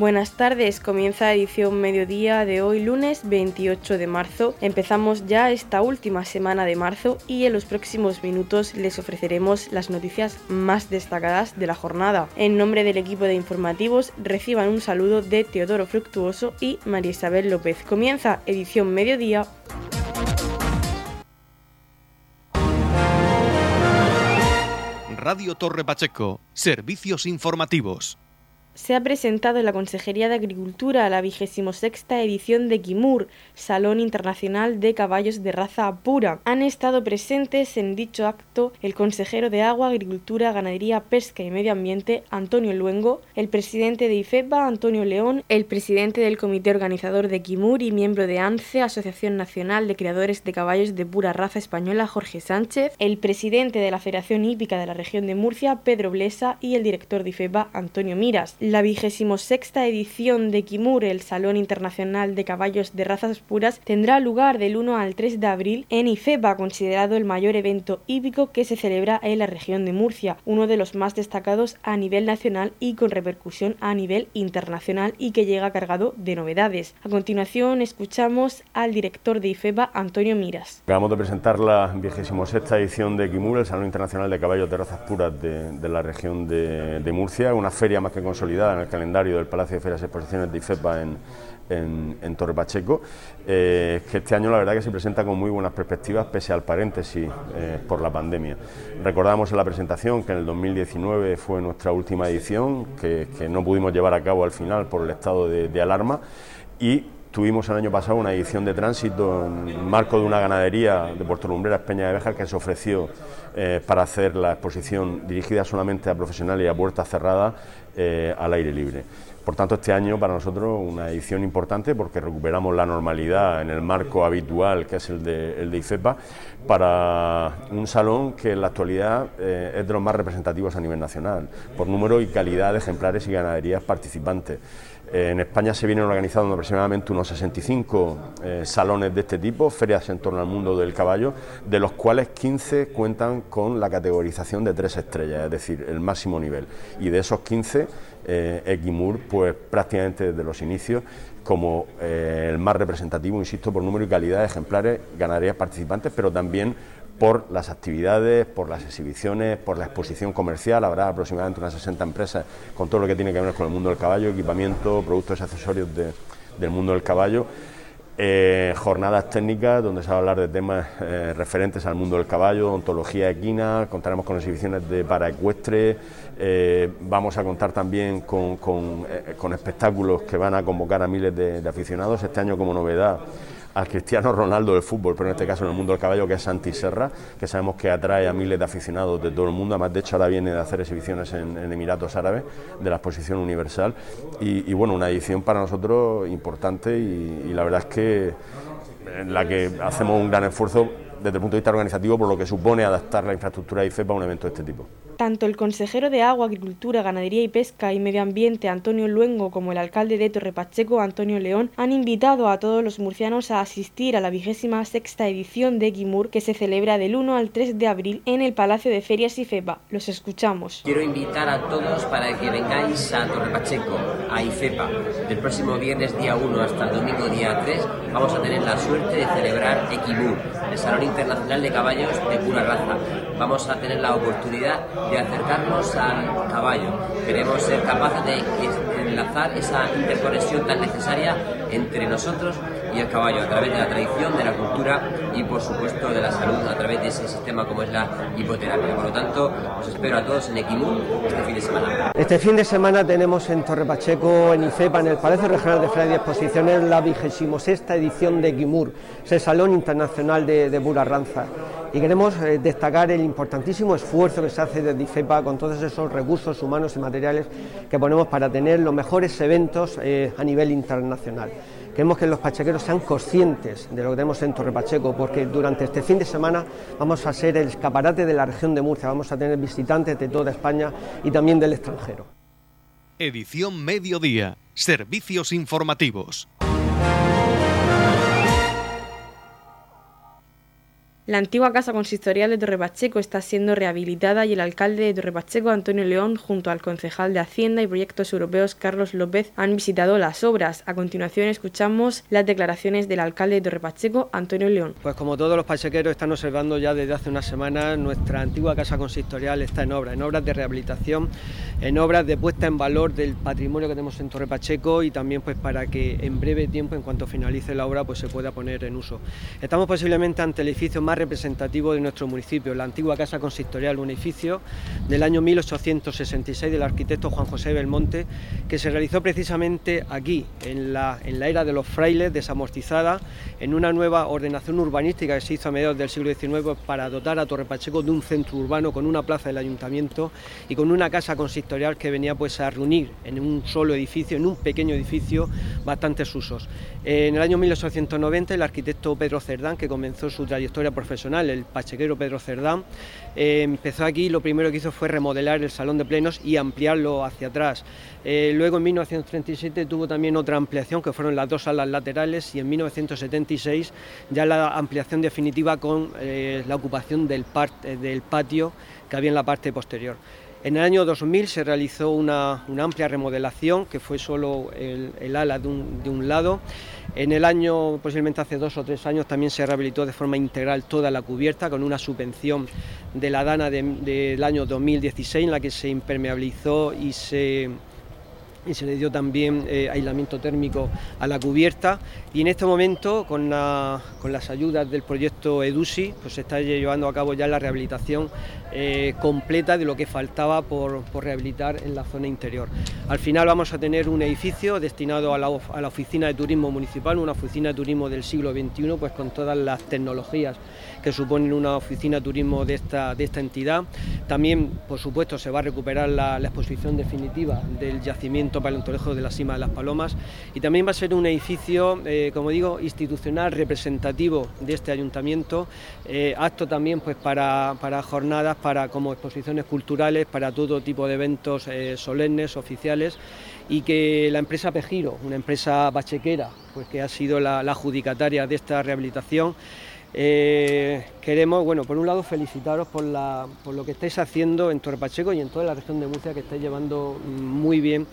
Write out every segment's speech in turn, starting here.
Buenas tardes, comienza edición mediodía de hoy lunes 28 de marzo. Empezamos ya esta última semana de marzo y en los próximos minutos les ofreceremos las noticias más destacadas de la jornada. En nombre del equipo de informativos reciban un saludo de Teodoro Fructuoso y María Isabel López. Comienza edición mediodía. Radio Torre Pacheco, servicios informativos se ha presentado en la Consejería de Agricultura la vigésimo sexta edición de Kimur, Salón Internacional de Caballos de Raza Pura. Han estado presentes en dicho acto el consejero de Agua, Agricultura, Ganadería, Pesca y Medio Ambiente, Antonio Luengo, el presidente de IFEPA, Antonio León, el presidente del comité organizador de Kimur y miembro de ANCE, Asociación Nacional de Creadores de Caballos de Pura Raza Española, Jorge Sánchez, el presidente de la Federación Hípica de la región de Murcia, Pedro Blesa, y el director de IFEPA, Antonio Miras. La vigésimo sexta edición de Kimur, el Salón Internacional de Caballos de Razas Puras, tendrá lugar del 1 al 3 de abril en IFEBA, considerado el mayor evento hípico que se celebra en la región de Murcia, uno de los más destacados a nivel nacional y con repercusión a nivel internacional y que llega cargado de novedades. A continuación escuchamos al director de IFEBA, Antonio Miras. Acabamos de presentar la vigésimo sexta edición de Kimur, el Salón Internacional de Caballos de Razas Puras de, la región de Murcia, una feria más que consolidada en el calendario del Palacio de Ferias y Exposiciones de IFEPA en, en, Torre Pacheco, eh, que este año la verdad que se presenta con muy buenas perspectivas pese al paréntesis eh, por la pandemia. Recordamos en la presentación que en el 2019 fue nuestra última edición, que, no pudimos llevar a cabo al final por el estado de, alarma y Tuvimos el año pasado una edición de tránsito en marco de una ganadería de Puerto Lumbreras, Peña de Béjar, que se ofreció eh, para hacer la exposición dirigida solamente a profesionales y a puertas cerradas eh, al aire libre. Por tanto, este año para nosotros una edición importante porque recuperamos la normalidad en el marco habitual que es el de, el de IFEPA para un salón que en la actualidad eh, es de los más representativos a nivel nacional, por número y calidad de ejemplares y ganaderías participantes. Eh, en España se vienen organizando aproximadamente unos 65 salones de este tipo, ferias en torno al mundo del caballo, de los cuales 15 cuentan con la categorización de tres estrellas, es decir, el máximo nivel. Y de esos 15, eh, Equimur, pues prácticamente desde los inicios, como eh, el más representativo, insisto, por número y calidad de ejemplares, ganaderías participantes, pero también por las actividades, por las exhibiciones, por la exposición comercial. Habrá aproximadamente unas 60 empresas con todo lo que tiene que ver con el mundo del caballo, equipamiento, productos y accesorios del mundo del caballo. Eh, jornadas técnicas donde se va a hablar de temas eh, referentes al mundo del caballo, ontología equina, contaremos con exhibiciones de paraecuestre, eh, vamos a contar también con, espectáculos que van a convocar a miles de aficionados. Este año como novedad al Cristiano Ronaldo del fútbol, pero en este caso en el mundo del caballo, que es Santi Serra, que sabemos que atrae a miles de aficionados de todo el mundo. Además, de hecho, ahora viene de hacer exhibiciones en, Emiratos Árabes de la exposición universal. Y, bueno, una edición para nosotros importante y, la verdad es que en la que hacemos un gran esfuerzo desde el punto de vista organizativo por lo que supone adaptar la infraestructura IFE para un evento de este tipo. Tanto el consejero de Agua, Agricultura, Ganadería y Pesca y Medio Ambiente, Antonio Luengo, como el alcalde de Torrepacheco, Antonio León, han invitado a todos los murcianos a asistir a la vigésima sexta edición de Guimur, que se celebra del 1 al 3 de abril en el Palacio de Ferias y FEPA. Los escuchamos. Quiero invitar a todos para que vengáis a Torrepacheco, a IFEPA. Del próximo viernes día 1 hasta el domingo día 3 vamos a tener la suerte de celebrar Equimur, el Salón Internacional de Caballos de pura raza. Vamos a tener la oportunidad de acercarnos al caballo. Queremos ser capaces de enlazar esa interconexión tan necesaria entre nosotros y el caballo a través de la tradición, de la cultura y por supuesto de la salud a través de ese sistema como es la hipoterapia. Por lo tanto, os espero a todos en Equimur este fin de semana. Este fin de semana tenemos en Torre Pacheco, en IFEPA, en el Palacio Regional de Ferias y Exposiciones, la vigésimo sexta edición de Equimur, es el Salón Internacional de, de Burarranza y queremos eh, destacar el importantísimo esfuerzo que se hace desde IFEPA con todos esos recursos humanos y materiales que ponemos para tener los mejores eventos eh, a nivel internacional. Queremos que los pachequeros sean conscientes de lo que tenemos en Torre Pacheco, porque durante este fin de semana vamos a ser el escaparate de la región de Murcia, vamos a tener visitantes de toda España y también del extranjero. Edición Mediodía, Servicios Informativos. La antigua casa consistorial de Torre Pacheco está siendo rehabilitada y el alcalde de Torre Pacheco, Antonio León, junto al concejal de Hacienda y Proyectos Europeos, Carlos López, han visitado las obras. A continuación escuchamos las declaraciones del alcalde de Torre Pacheco, Antonio León. Pues como todos los pachequeros están observando ya desde hace unas semanas, nuestra antigua casa consistorial está en obras, en obras de rehabilitación, en obras de puesta en valor del patrimonio que tenemos en Torre Pacheco y también pues para que en breve tiempo, en cuanto finalice la obra, pues se pueda poner en uso. Estamos posiblemente ante el edificio más representativo de nuestro municipio, la antigua casa consistorial, un edificio del año 1866 del arquitecto Juan José Belmonte, que se realizó precisamente aquí, en la, en la era de los frailes, desamortizada, en una nueva ordenación urbanística que se hizo a mediados del siglo XIX para dotar a Torre Pacheco de un centro urbano con una plaza del ayuntamiento y con una casa consistorial que venía pues a reunir en un solo edificio, en un pequeño edificio, bastantes usos. En el año 1890 el arquitecto Pedro Cerdán, que comenzó su trayectoria profesional, el pachequero Pedro Cerdán, eh, empezó aquí lo primero que hizo fue remodelar el salón de plenos y ampliarlo hacia atrás. Eh, luego en 1937 tuvo también otra ampliación que fueron las dos salas laterales y en 1976 ya la ampliación definitiva con eh, la ocupación del patio que había en la parte posterior. En el año 2000 se realizó una, amplia remodelación que fue solo el, ala de un, lado. En el año, posiblemente hace dos o tres años, también se rehabilitó de forma integral toda la cubierta con una subvención de la DANA del año 2016 en la que se impermeabilizó y se y se le dio también eh, aislamiento térmico a la cubierta y en este momento con, las ayudas del proyecto EDUSI pues se está llevando a cabo ya la rehabilitación eh, completa de lo que faltaba por, rehabilitar en la zona interior. Al final vamos a tener un edificio destinado a la, a la oficina de turismo municipal, una oficina de turismo del siglo XXI pues con todas las tecnologías que suponen una oficina turismo de esta, de esta entidad. También, por supuesto, se va a recuperar la, exposición definitiva del yacimiento paleontológico de la Cima de las Palomas y también va a ser un edificio, eh, como digo, institucional representativo de este ayuntamiento, eh, apto también pues, para, jornadas, para, como exposiciones culturales, para todo tipo de eventos eh, solemnes, oficiales y que la empresa Pejiro, una empresa bachequera, pues que ha sido la adjudicataria de esta rehabilitación, eh, queremos, bueno, por un lado felicitaros por, lo que estáis haciendo en Torre Pacheco y en toda la región de Murcia, que estáis llevando muy bien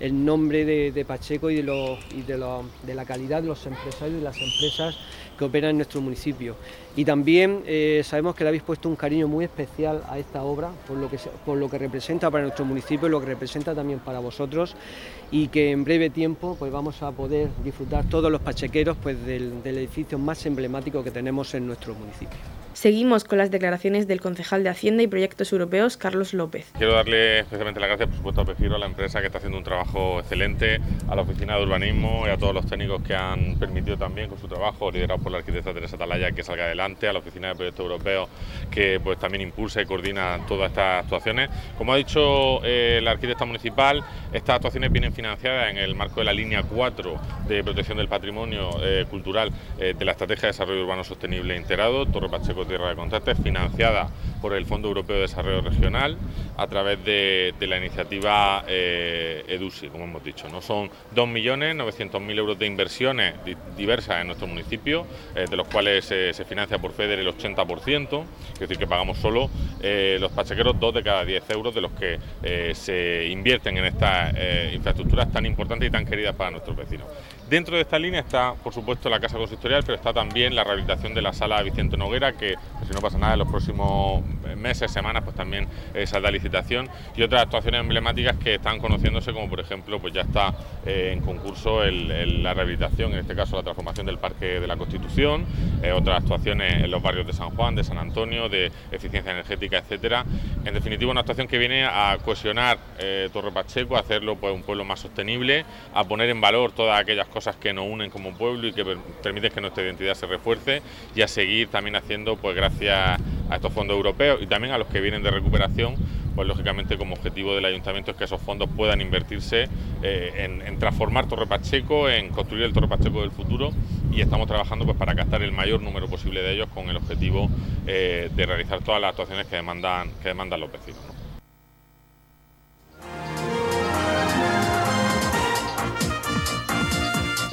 el nombre de, Pacheco y, de, de la calidad de los empresarios y las empresas que operan en nuestro municipio. Y también eh, sabemos que le habéis puesto un cariño muy especial a esta obra, por lo, que, por lo que representa para nuestro municipio, lo que representa también para vosotros, y que en breve tiempo pues, vamos a poder disfrutar todos los pachequeros pues, del, del edificio más emblemático que tenemos en nuestro municipio. Seguimos con las declaraciones del concejal de Hacienda y Proyectos Europeos, Carlos López. Quiero darle especialmente las gracias, por supuesto, a Pejiro, a la empresa que está haciendo un trabajo excelente, a la Oficina de Urbanismo y a todos los técnicos que han permitido también con su trabajo, liderado por la arquitecta Teresa Talaya, que salga adelante, a la Oficina de Proyectos Europeos, que pues también impulsa y coordina todas estas actuaciones. Como ha dicho eh, la arquitecta municipal, estas actuaciones vienen financiadas en el marco de la línea 4 de protección del patrimonio eh, cultural eh, de la Estrategia de Desarrollo Urbano Sostenible Integrado, Torre Pacheco Tierra de Contrastes, financiada por el Fondo Europeo de Desarrollo Regional a través de, la iniciativa EDUSI, como hemos dicho. ¿no? Son 2.900.000 euros de inversiones diversas en nuestro municipio, de los cuales se financia por FEDER el 80%, es decir, que pagamos solo eh, los pachequeros 2 de cada 10 euros de los que se invierten en estas infraestructuras tan importantes y tan queridas para nuestros vecinos. Dentro de esta línea está, por supuesto, la Casa Consistorial, pero está también la rehabilitación de la sala Vicente Noguera, que si no pasa nada en los próximos meses, semanas, pues también eh, saldrá licitación y otras actuaciones emblemáticas que están conociéndose, como por ejemplo, pues ya está eh, en concurso la rehabilitación, en este caso la transformación del Parque de la Constitución, eh, otras actuaciones en los barrios de San Juan, de San Antonio, de eficiencia energética, etcétera. En definitiva, una actuación que viene a cohesionar Torre Pacheco, a hacerlo pues, un pueblo más sostenible, a poner en valor todas aquellas cosas que nos unen como pueblo y que permiten que nuestra identidad se refuerce y a seguir también haciendo, pues gracias a estos fondos europeos y también a los que vienen de recuperación, pues lógicamente como objetivo del ayuntamiento es que esos fondos puedan invertirse eh, en, transformar Torre Pacheco, en construir el Torre Pacheco del futuro y estamos trabajando pues para captar el mayor número posible de ellos con el objetivo eh, de realizar todas las actuaciones que demandan, que demandan los vecinos.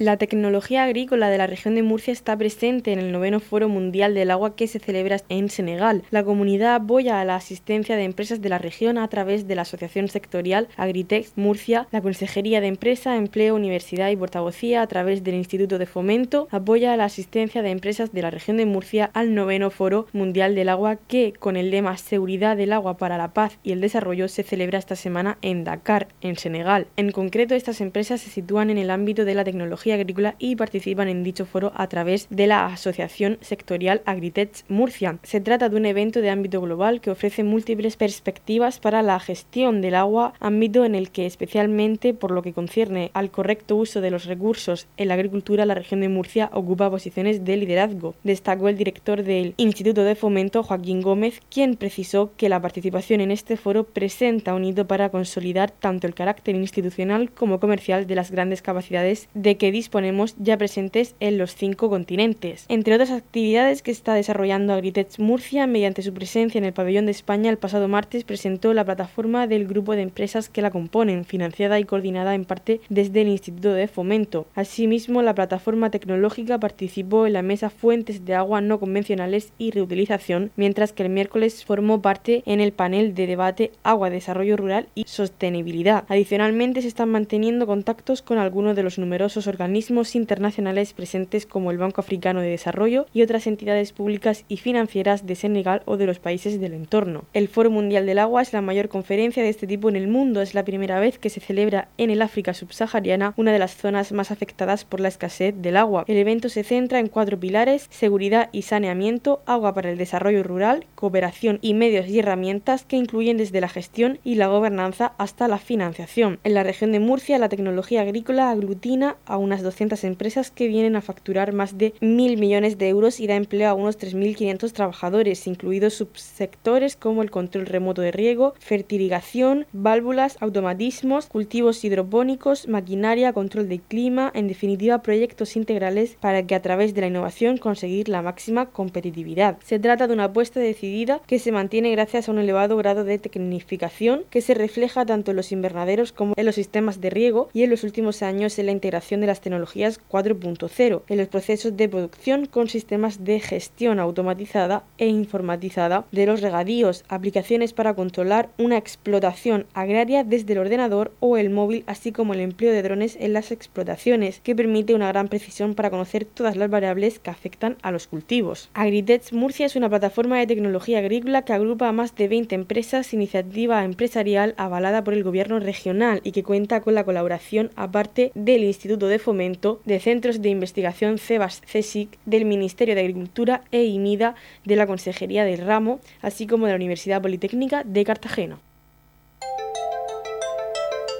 La tecnología agrícola de la región de Murcia está presente en el noveno Foro Mundial del Agua que se celebra en Senegal. La comunidad apoya a la asistencia de empresas de la región a través de la Asociación Sectorial Agritex Murcia, la Consejería de Empresa, Empleo, Universidad y Portavocía a través del Instituto de Fomento apoya a la asistencia de empresas de la región de Murcia al noveno Foro Mundial del Agua que, con el lema Seguridad del agua para la paz y el desarrollo, se celebra esta semana en Dakar, en Senegal. En concreto, estas empresas se sitúan en el ámbito de la tecnología agrícola y participan en dicho foro a través de la Asociación Sectorial Agritech Murcia. Se trata de un evento de ámbito global que ofrece múltiples perspectivas para la gestión del agua, ámbito en el que especialmente por lo que concierne al correcto uso de los recursos en la agricultura, la región de Murcia ocupa posiciones de liderazgo. Destacó el director del Instituto de Fomento, Joaquín Gómez, quien precisó que la participación en este foro presenta un hito para consolidar tanto el carácter institucional como comercial de las grandes capacidades de que disponemos ya presentes en los cinco continentes. Entre otras actividades que está desarrollando Agritech Murcia, mediante su presencia en el pabellón de España el pasado martes presentó la plataforma del grupo de empresas que la componen, financiada y coordinada en parte desde el Instituto de Fomento. Asimismo, la plataforma tecnológica participó en la mesa Fuentes de Agua No Convencionales y Reutilización, mientras que el miércoles formó parte en el panel de debate Agua, Desarrollo Rural y Sostenibilidad. Adicionalmente, se están manteniendo contactos con algunos de los numerosos organismos organismos internacionales presentes como el Banco Africano de Desarrollo y otras entidades públicas y financieras de Senegal o de los países del entorno. El Foro Mundial del Agua es la mayor conferencia de este tipo en el mundo. Es la primera vez que se celebra en el África subsahariana, una de las zonas más afectadas por la escasez del agua. El evento se centra en cuatro pilares, seguridad y saneamiento, agua para el desarrollo rural, cooperación y medios y herramientas que incluyen desde la gestión y la gobernanza hasta la financiación. En la región de Murcia, la tecnología agrícola aglutina a unas 200 empresas que vienen a facturar más de mil millones de euros y da empleo a unos 3.500 trabajadores, incluidos subsectores como el control remoto de riego, fertilización, válvulas, automatismos, cultivos hidropónicos, maquinaria, control de clima, en definitiva proyectos integrales para que a través de la innovación conseguir la máxima competitividad. Se trata de una apuesta decidida que se mantiene gracias a un elevado grado de tecnificación que se refleja tanto en los invernaderos como en los sistemas de riego y en los últimos años en la integración de las tecnologías 4.0 en los procesos de producción con sistemas de gestión automatizada e informatizada de los regadíos, aplicaciones para controlar una explotación agraria desde el ordenador o el móvil, así como el empleo de drones en las explotaciones, que permite una gran precisión para conocer todas las variables que afectan a los cultivos. Agritech Murcia es una plataforma de tecnología agrícola que agrupa a más de 20 empresas, iniciativa empresarial avalada por el gobierno regional y que cuenta con la colaboración aparte del Instituto de Fomento de centros de investigación CEBAS-CSIC, del Ministerio de Agricultura e IMIDA de la Consejería del Ramo, así como de la Universidad Politécnica de Cartagena.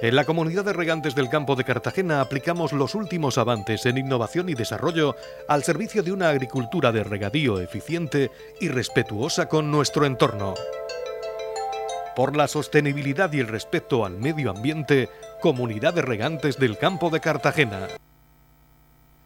En la comunidad de regantes del campo de Cartagena aplicamos los últimos avances en innovación y desarrollo al servicio de una agricultura de regadío eficiente y respetuosa con nuestro entorno. Por la sostenibilidad y el respeto al medio ambiente, Comunidad de Regantes del Campo de Cartagena.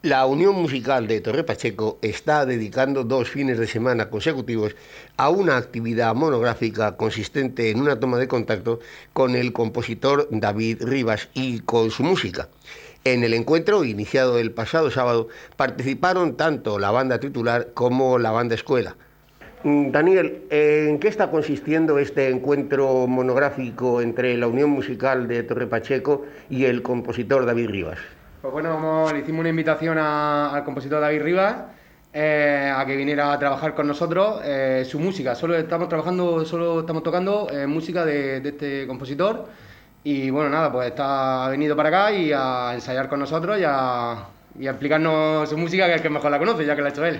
La Unión Musical de Torre Pacheco está dedicando dos fines de semana consecutivos a una actividad monográfica consistente en una toma de contacto con el compositor David Rivas y con su música. En el encuentro, iniciado el pasado sábado, participaron tanto la banda titular como la banda escuela. Mm, Daniel, ¿en qué está consistiendo este encuentro monográfico entre la Unión Musical de Torre Pacheco y el compositor David Rivas? Pues bueno, le hicimos una invitación al compositor David Rivas eh, a que viniera a trabajar con nosotros eh, su música. Solo estamos trabajando, solo estamos tocando eh, música de, este compositor. Y bueno, nada, pues está ha venido para acá y a ensayar con nosotros y a, y a explicarnos su música, que es el que mejor la conoce, ya que la ha hecho él.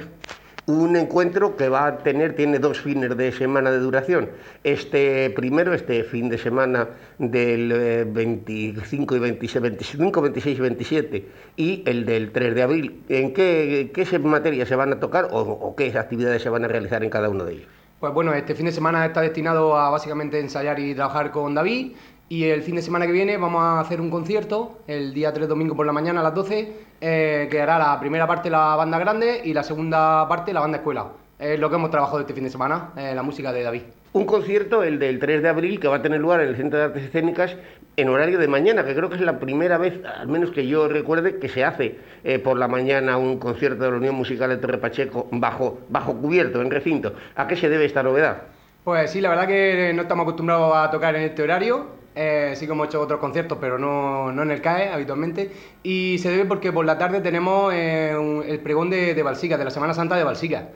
Un encuentro que va a tener, tiene dos fines de semana de duración. Este primero, este fin de semana del 25 y 26, 25, 26 y 27 y el del 3 de abril. ¿En qué, qué materias se van a tocar o, o qué actividades se van a realizar en cada uno de ellos? Pues bueno, este fin de semana está destinado a básicamente ensayar y trabajar con David. Y el fin de semana que viene vamos a hacer un concierto, el día 3 domingo por la mañana a las 12, eh, que hará la primera parte la banda grande y la segunda parte la banda escuela. Es lo que hemos trabajado este fin de semana, eh, la música de David. Un concierto, el del 3 de abril, que va a tener lugar en el Centro de Artes Escénicas en horario de mañana, que creo que es la primera vez, al menos que yo recuerde, que se hace eh, por la mañana un concierto de la Unión Musical de Torre Pacheco bajo, bajo cubierto, en recinto. ¿A qué se debe esta novedad? Pues sí, la verdad que no estamos acostumbrados a tocar en este horario. Eh, sí que hemos hecho otros conciertos, pero no, no, en el CAE habitualmente. Y se debe porque por la tarde tenemos eh, el pregón de, de de la Semana Santa de Balsica.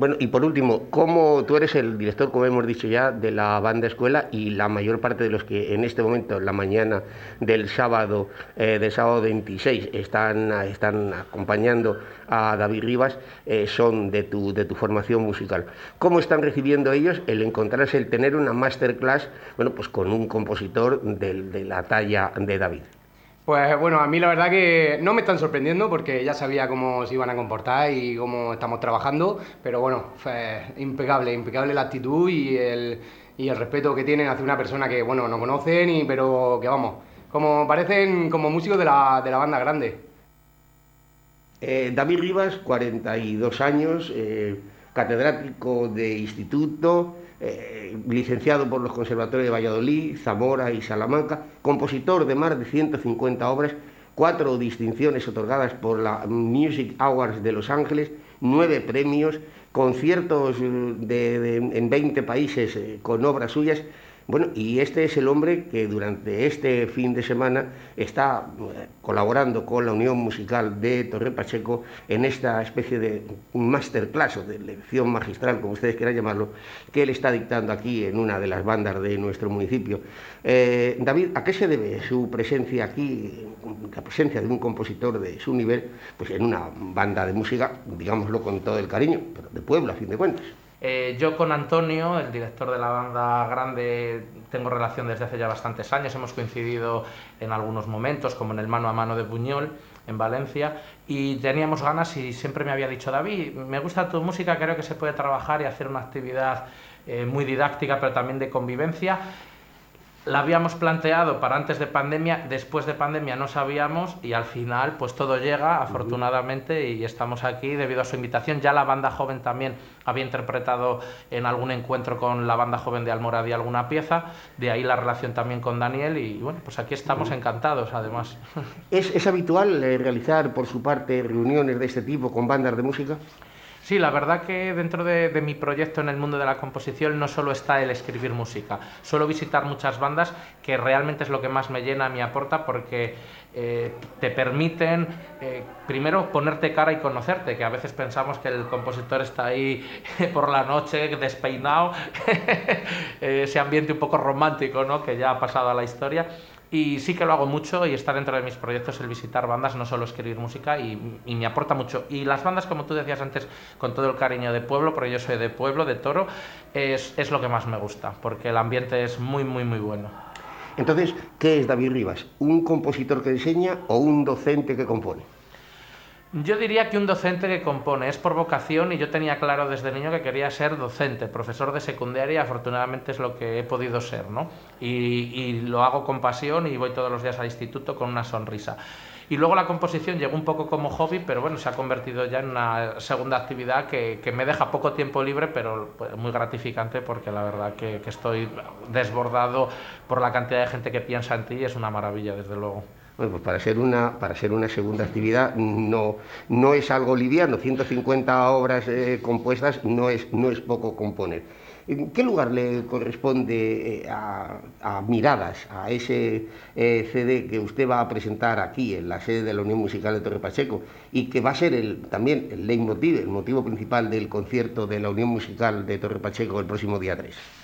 Bueno, y por último, ¿cómo tú eres el director, como hemos dicho ya, de la banda escuela y la mayor parte de los que en este momento, en la mañana del sábado, eh, del sábado 26, están, están acompañando a David Rivas, eh, son de tu, de tu formación musical? ¿Cómo están recibiendo ellos el encontrarse, el tener una masterclass, bueno, pues con un compositor de la talla de David? Pues bueno, a mí la verdad que no me están sorprendiendo porque ya sabía cómo se iban a comportar y cómo estamos trabajando, pero bueno, impecable, impecable la actitud y el, y el respeto que tienen hacia una persona que, bueno, no conocen, y, pero que vamos, como parecen como músicos de la, de la banda grande. Eh, David Rivas, 42 años, eh, catedrático de instituto, eh, licenciado por los conservatorios de Valladolid, Zamora y Salamanca, compositor de más de 150 obras, cuatro distinciones otorgadas por la Music Awards de Los Ángeles, nueve premios, conciertos en 20 países eh, con obras suyas bueno, y este es el hombre que durante este fin de semana está eh, colaborando con la Unión Musical de Torre Pacheco en esta especie de masterclass o de lección magistral, como ustedes quieran llamarlo, que él está dictando aquí en una de las bandas de nuestro municipio. Eh, David, ¿a qué se debe su presencia aquí, la presencia de un compositor de su nivel, pues en una banda de música, digámoslo con todo el cariño, pero de pueblo a fin de cuentas? Eh, yo con Antonio, el director de la banda grande, tengo relación desde hace ya bastantes años, hemos coincidido en algunos momentos, como en el mano a mano de Buñol, en Valencia, y teníamos ganas y siempre me había dicho, David, me gusta tu música, creo que se puede trabajar y hacer una actividad eh, muy didáctica, pero también de convivencia la habíamos planteado para antes de pandemia, después de pandemia no sabíamos y al final pues todo llega afortunadamente y estamos aquí debido a su invitación. Ya la banda joven también había interpretado en algún encuentro con la banda joven de Almoradí alguna pieza, de ahí la relación también con Daniel y bueno, pues aquí estamos encantados además. ¿Es, es habitual eh, realizar por su parte reuniones de este tipo con bandas de música? Sí, la verdad que dentro de, mi proyecto en el mundo de la composición no solo está el escribir música, suelo visitar muchas bandas que realmente es lo que más me llena, me aporta porque eh, te permiten eh, primero ponerte cara y conocerte, que a veces pensamos que el compositor está ahí por la noche despeinado, ese ambiente un poco romántico ¿no? que ya ha pasado a la historia y sí que lo hago mucho y está dentro de mis proyectos el visitar bandas, no solo escribir música y, me aporta mucho. Y las bandas, como tú decías antes, con todo el cariño de pueblo, porque yo soy de pueblo, de toro, es, es lo que más me gusta, porque el ambiente es muy, muy, muy bueno. Entonces, ¿qué es David Rivas? ¿Un compositor que diseña o un docente que compone? Yo diría que un docente que compone es por vocación y yo tenía claro desde niño que quería ser docente, profesor de secundaria, afortunadamente es lo que he podido ser, ¿no? Y, lo hago con pasión y voy todos los días al instituto con una sonrisa. Y luego la composición llegó un poco como hobby, pero bueno, se ha convertido ya en una segunda actividad que, me deja poco tiempo libre, pero pues, muy gratificante porque la verdad que, que estoy desbordado por la cantidad de gente que piensa en ti y es una maravilla, desde luego. Bueno, pues para ser una, para ser una segunda actividad no, no es algo liviano, 150 obras eh, compuestas no es, no es poco componer. ¿En qué lugar le corresponde eh, a, Miradas, a ese eh, CD que usted va a presentar aquí en la sede de la Unión Musical de Torre Pacheco y que va a ser también el leitmotiv, el motivo principal del concierto de la Unión Musical de Torre Pacheco el próximo día 3?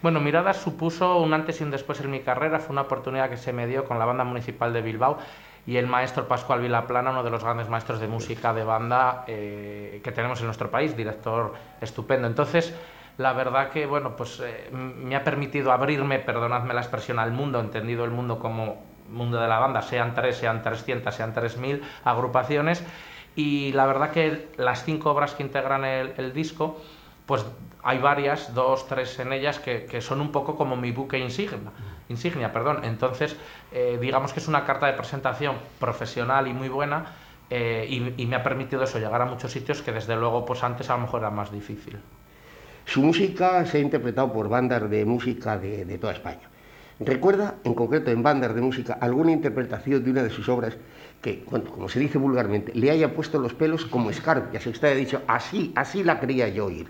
Bueno, Miradas supuso un antes y un después en mi carrera, fue una oportunidad que se me dio con la banda municipal de Bilbao y el maestro Pascual Vilaplana, uno de los grandes maestros de música de banda eh, que tenemos en nuestro país, director estupendo. Entonces, la verdad que, bueno, pues eh, me ha permitido abrirme, perdonadme la expresión, al mundo, entendido el mundo como mundo de la banda, sean tres, sean 300, sean 3.000 agrupaciones, y la verdad que las cinco obras que integran el, disco, pues hay varias, dos, tres en ellas, que, que son un poco como mi buque insignia insignia, perdón. Entonces, eh, digamos que es una carta de presentación profesional y muy buena eh, y, me ha permitido eso, llegar a muchos sitios que desde luego pues antes a lo mejor era más difícil. Su música se ha interpretado por bandas de música de, toda España. ¿Recuerda, en concreto en bandas de música, alguna interpretación de una de sus obras que, como se dice vulgarmente, le haya puesto los pelos como escarpias? Usted ha dicho, así, así la quería yo oír.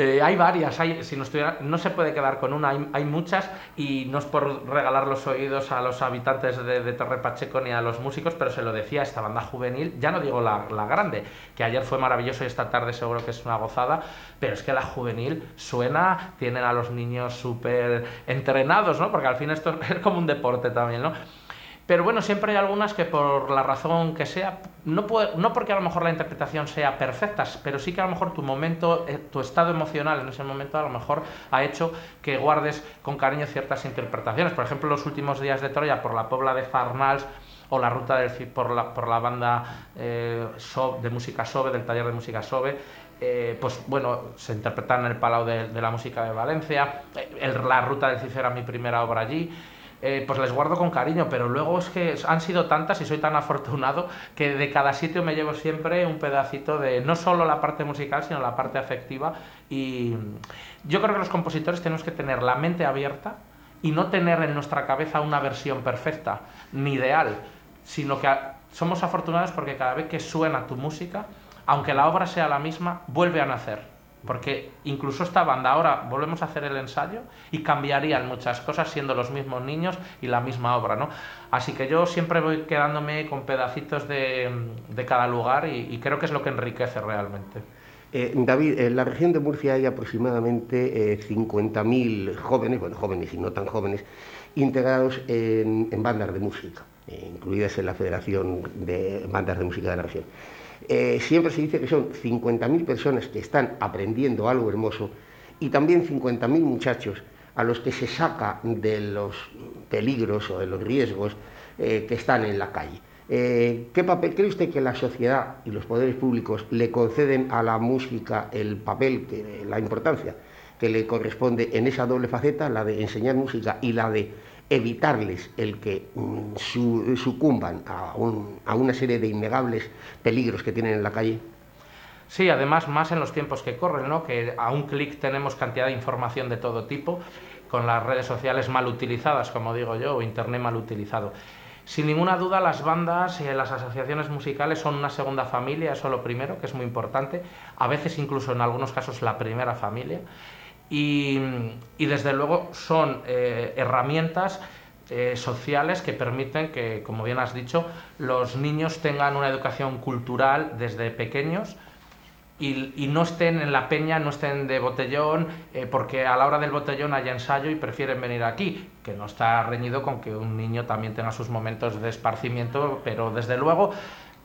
Eh, hay varias, hay, si no, no se puede quedar con una, hay, muchas y no es por regalar los oídos a los habitantes de, Torre Pacheco ni a los músicos, pero se lo decía esta banda juvenil, ya no digo la, grande, que ayer fue maravilloso y esta tarde seguro que es una gozada, pero es que la juvenil suena, tienen a los niños súper entrenados, ¿no? Porque al fin esto es como un deporte también, ¿no? Pero bueno, siempre hay algunas que por la razón que sea, no, no porque a lo mejor la interpretación sea perfecta, pero sí que a lo mejor tu momento, eh, tu estado emocional en ese momento a lo mejor ha hecho que guardes con cariño ciertas interpretaciones. Por ejemplo, los últimos días de Troya por la Pobla de Farnals o la ruta del, por, la, por la banda eh, de música Sobe, del taller de música Sobe, eh, pues bueno, se interpretan en el Palau de, la Música de Valencia, la ruta del Cifera, mi primera obra allí. Eh, pues les guardo con cariño, pero luego es que han sido tantas y soy tan afortunado que de cada sitio me llevo siempre un pedacito de no solo la parte musical, sino la parte afectiva. Y yo creo que los compositores tenemos que tener la mente abierta y no tener en nuestra cabeza una versión perfecta ni ideal, sino que somos afortunados porque cada vez que suena tu música, aunque la obra sea la misma, vuelve a nacer porque incluso esta banda ahora volvemos a hacer el ensayo y cambiarían muchas cosas siendo los mismos niños y la misma obra, ¿no? Así que yo siempre voy quedándome con pedacitos de, cada lugar y, creo que es lo que enriquece realmente. Eh, David, en la región de Murcia hay aproximadamente 50.000 eh, jóvenes, bueno, jóvenes y no tan jóvenes, integrados en, bandas de música, eh, incluidas en la Federación de Bandas de Música de la región. Eh, siempre se dice que son 50.000 personas que están aprendiendo algo hermoso y también 50.000 muchachos a los que se saca de los peligros o de los riesgos eh, que están en la calle. Eh, ¿Qué papel cree usted que la sociedad y los poderes públicos le conceden a la música el papel, la importancia que le corresponde en esa doble faceta, la de enseñar música y la de evitarles el que mm, sucumban a, a, una serie de innegables peligros que tienen en la calle? Sí, además más en los tiempos que corren, ¿no? que a un clic tenemos cantidad de información de todo tipo, con las redes sociales mal utilizadas, como digo yo, o Internet mal utilizado. Sin ninguna duda, las bandas y las asociaciones musicales son una segunda familia, eso lo primero, que es muy importante, a veces incluso en algunos casos la primera familia. Y, desde luego son eh, herramientas eh, sociales que permiten que, como bien has dicho, los niños tengan una educación cultural desde pequeños y, no estén en la peña, no estén de botellón, eh, porque a la hora del botellón hay ensayo y prefieren venir aquí, que no está reñido con que un niño también tenga sus momentos de esparcimiento, pero desde luego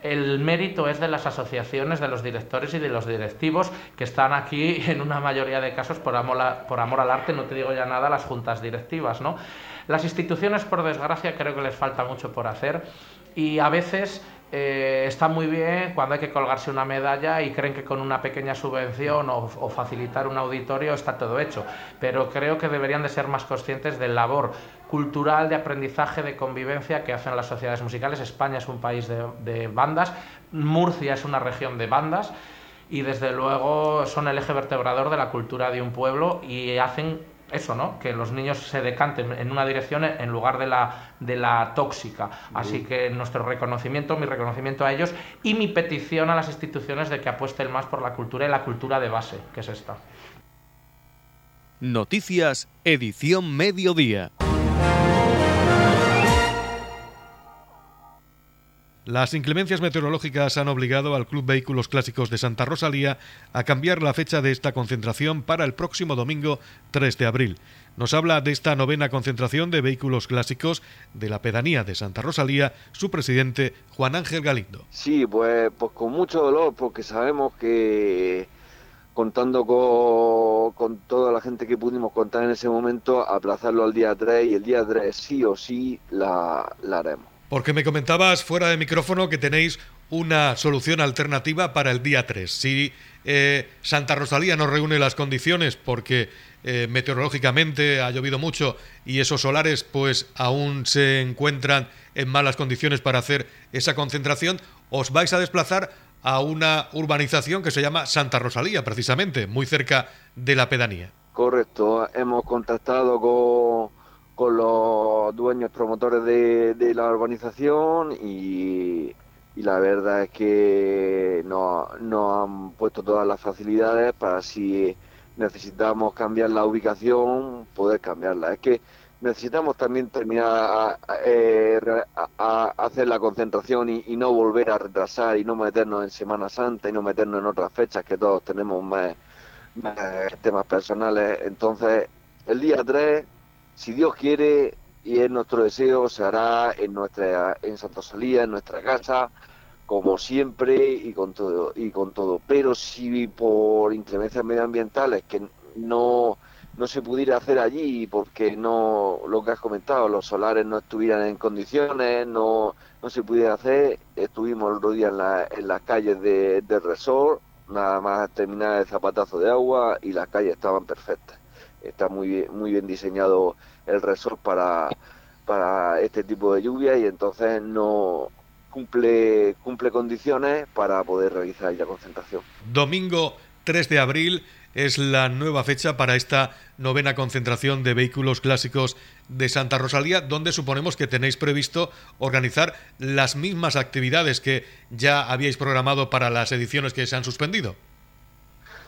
el mérito es de las asociaciones, de los directores y de los directivos que están aquí en una mayoría de casos por amor, al arte, no te digo ya nada, las juntas directivas. ¿no? Las instituciones, por desgracia, creo que les falta mucho por hacer y a veces eh, está muy bien cuando hay que colgarse una medalla y creen que con una pequeña subvención o, facilitar un auditorio está todo hecho. Pero creo que deberían de ser más conscientes del labor cultural, de aprendizaje, de convivencia que hacen las sociedades musicales. España es un país de, de bandas, Murcia es una región de bandas y desde luego son el eje vertebrador de la cultura de un pueblo y hacen eso, ¿no? Que los niños se decanten en una dirección en lugar de la, de la tóxica. Así que nuestro reconocimiento, mi reconocimiento a ellos y mi petición a las instituciones de que apuesten más por la cultura y la cultura de base, que es esta. Noticias, edición mediodía. Las inclemencias meteorológicas han obligado al Club Vehículos Clásicos de Santa Rosalía a cambiar la fecha de esta concentración para el próximo domingo 3 de abril. nos habla de esta novena concentración de vehículos clásicos de la pedanía de Santa Rosalía, su presidente Juan Ángel Galindo. Sí, pues, pues con mucho dolor, porque sabemos que contando con, con, toda la gente que pudimos contar en ese momento, aplazarlo al día 3 y el día 3 sí o sí la, la haremos. Porque me comentabas fuera de micrófono que tenéis una solución alternativa para el día 3. Si eh, Santa Rosalía no reúne las condiciones porque eh, meteorológicamente ha llovido mucho y esos solares pues aún se encuentran en malas condiciones para hacer esa concentración, os vais a desplazar a una urbanización que se llama Santa Rosalía, precisamente, muy cerca de la pedanía. Correcto, hemos contactado con, con los dueños promotores de, la urbanización y, y, la verdad es que nos, nos han puesto todas las facilidades para si necesitamos cambiar la ubicación, poder cambiarla. Es que necesitamos también terminar a, eh, hacer la concentración y, no volver a retrasar y no meternos en Semana Santa y no meternos en otras fechas que todos tenemos más, temas personales. Entonces, el día 3, si Dios quiere y es nuestro deseo, se hará en nuestra en Santa Salía, en nuestra casa, como siempre y con todo y con todo. Pero si por inclemencias medioambientales que no no se pudiera hacer allí porque no lo que has comentado los solares no estuvieran en condiciones no no se pudiera hacer estuvimos el otro día en, la, en las calles de, del resort nada más terminar el zapatazo de agua y las calles estaban perfectas está muy bien, muy bien diseñado el resort para para este tipo de lluvia y entonces no cumple cumple condiciones para poder realizar la concentración domingo 3 de abril es la nueva fecha para esta novena concentración de vehículos clásicos de Santa Rosalía, donde suponemos que tenéis previsto organizar las mismas actividades que ya habíais programado para las ediciones que se han suspendido.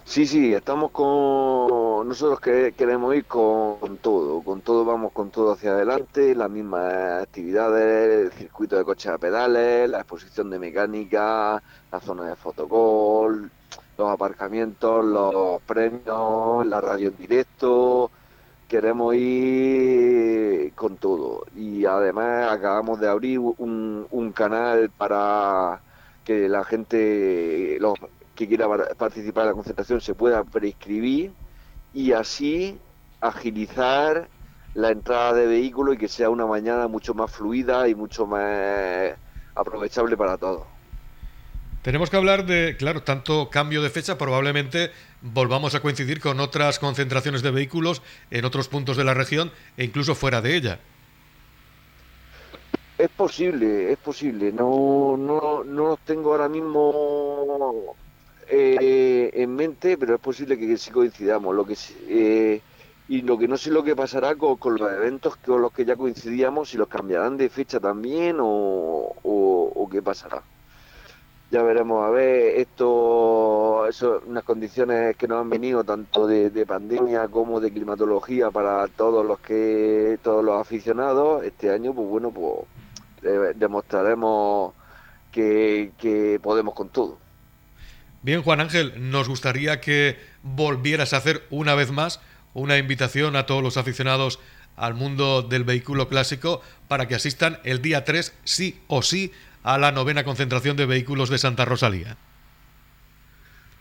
Sí, sí, estamos con nosotros que queremos ir con, todo, con todo vamos con todo hacia adelante, las mismas actividades, el circuito de coches a pedales, la exposición de mecánica, la zona de fotocall, los aparcamientos, los premios, la radio en directo, queremos ir con todo. Y además acabamos de abrir un, un canal para que la gente los que quiera participar en la concentración se pueda prescribir y así agilizar la entrada de vehículos y que sea una mañana mucho más fluida y mucho más aprovechable para todos. Tenemos que hablar de, claro, tanto cambio de fecha, probablemente volvamos a coincidir con otras concentraciones de vehículos en otros puntos de la región e incluso fuera de ella. Es posible, es posible. No, no, no los tengo ahora mismo eh, en mente, pero es posible que sí coincidamos. Lo que eh, y lo que no sé lo que pasará con, los eventos con los que ya coincidíamos, si los cambiarán de fecha también o, o qué pasará. Ya veremos. A ver esto eso unas condiciones que nos han venido tanto de, pandemia como de climatología para todos los que todos los aficionados este año pues bueno pues demostraremos que, que podemos con todo bien Juan Ángel nos gustaría que volvieras a hacer una vez más una invitación a todos los aficionados al mundo del vehículo clásico para que asistan el día 3 sí o sí a la novena concentración de vehículos de Santa Rosalía.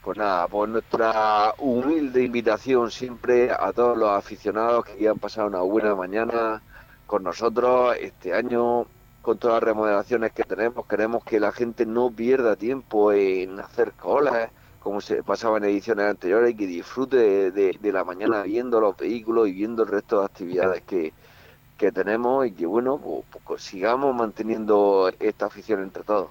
Pues nada, pues nuestra humilde invitación siempre a todos los aficionados que quieran pasar una buena mañana con nosotros este año, con todas las remodelaciones que tenemos. Queremos que la gente no pierda tiempo en hacer colas, como se pasaba en ediciones anteriores, y que disfrute de la mañana viendo los vehículos y viendo el resto de actividades que, tenemos y que bueno, pues, pues, sigamos manteniendo esta afición entre todos.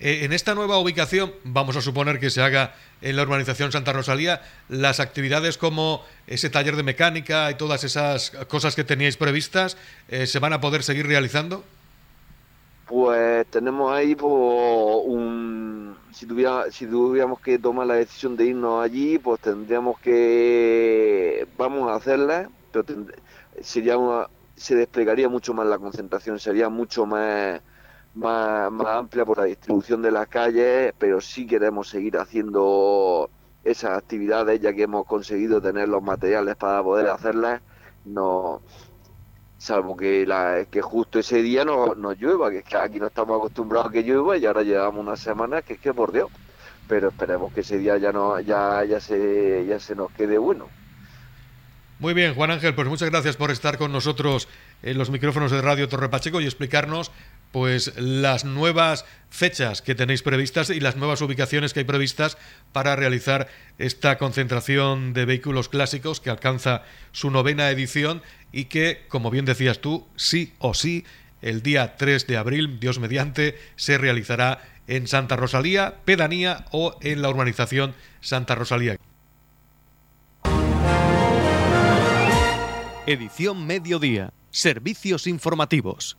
Eh, en esta nueva ubicación, vamos a suponer que se haga en la urbanización Santa Rosalía, las actividades como ese taller de mecánica y todas esas cosas que teníais previstas, eh, ¿se van a poder seguir realizando? Pues tenemos ahí pues, un... Si, tuviera, si tuviéramos que tomar la decisión de irnos allí, pues tendríamos que... Vamos a hacerla, pero sería una, se desplegaría mucho más la concentración, sería mucho más, más, amplia por la distribución de las calles, pero sí queremos seguir haciendo esas actividades ya que hemos conseguido tener los materiales para poder hacerlas. No salvo que la que justo ese día no, no llueva, que es que aquí no estamos acostumbrados a que llueva y ahora llevamos unas semanas que es que por Dios. Pero esperemos que ese día ya no ya ya se ya se nos quede bueno. Muy bien, Juan Ángel, pues muchas gracias por estar con nosotros en los micrófonos de Radio Torre Pacheco y explicarnos pues las nuevas fechas que tenéis previstas y las nuevas ubicaciones que hay previstas para realizar esta concentración de vehículos clásicos que alcanza su novena edición y que, como bien decías tú, sí o sí, el día 3 de abril, Dios mediante, se realizará en Santa Rosalía, Pedanía o en la urbanización Santa Rosalía. Edición Mediodía. Servicios informativos.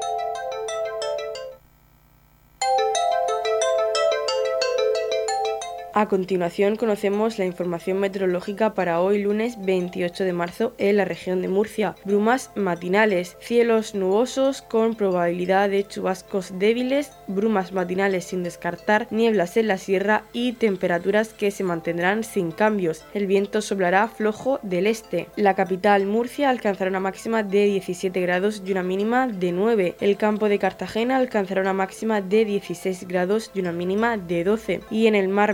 A continuación conocemos la información meteorológica para hoy lunes 28 de marzo en la región de Murcia. Brumas matinales, cielos nubosos con probabilidad de chubascos débiles, brumas matinales sin descartar, nieblas en la sierra y temperaturas que se mantendrán sin cambios. El viento soplará flojo del este. La capital Murcia alcanzará una máxima de 17 grados y una mínima de 9. El campo de Cartagena alcanzará una máxima de 16 grados y una mínima de 12. Y en el mar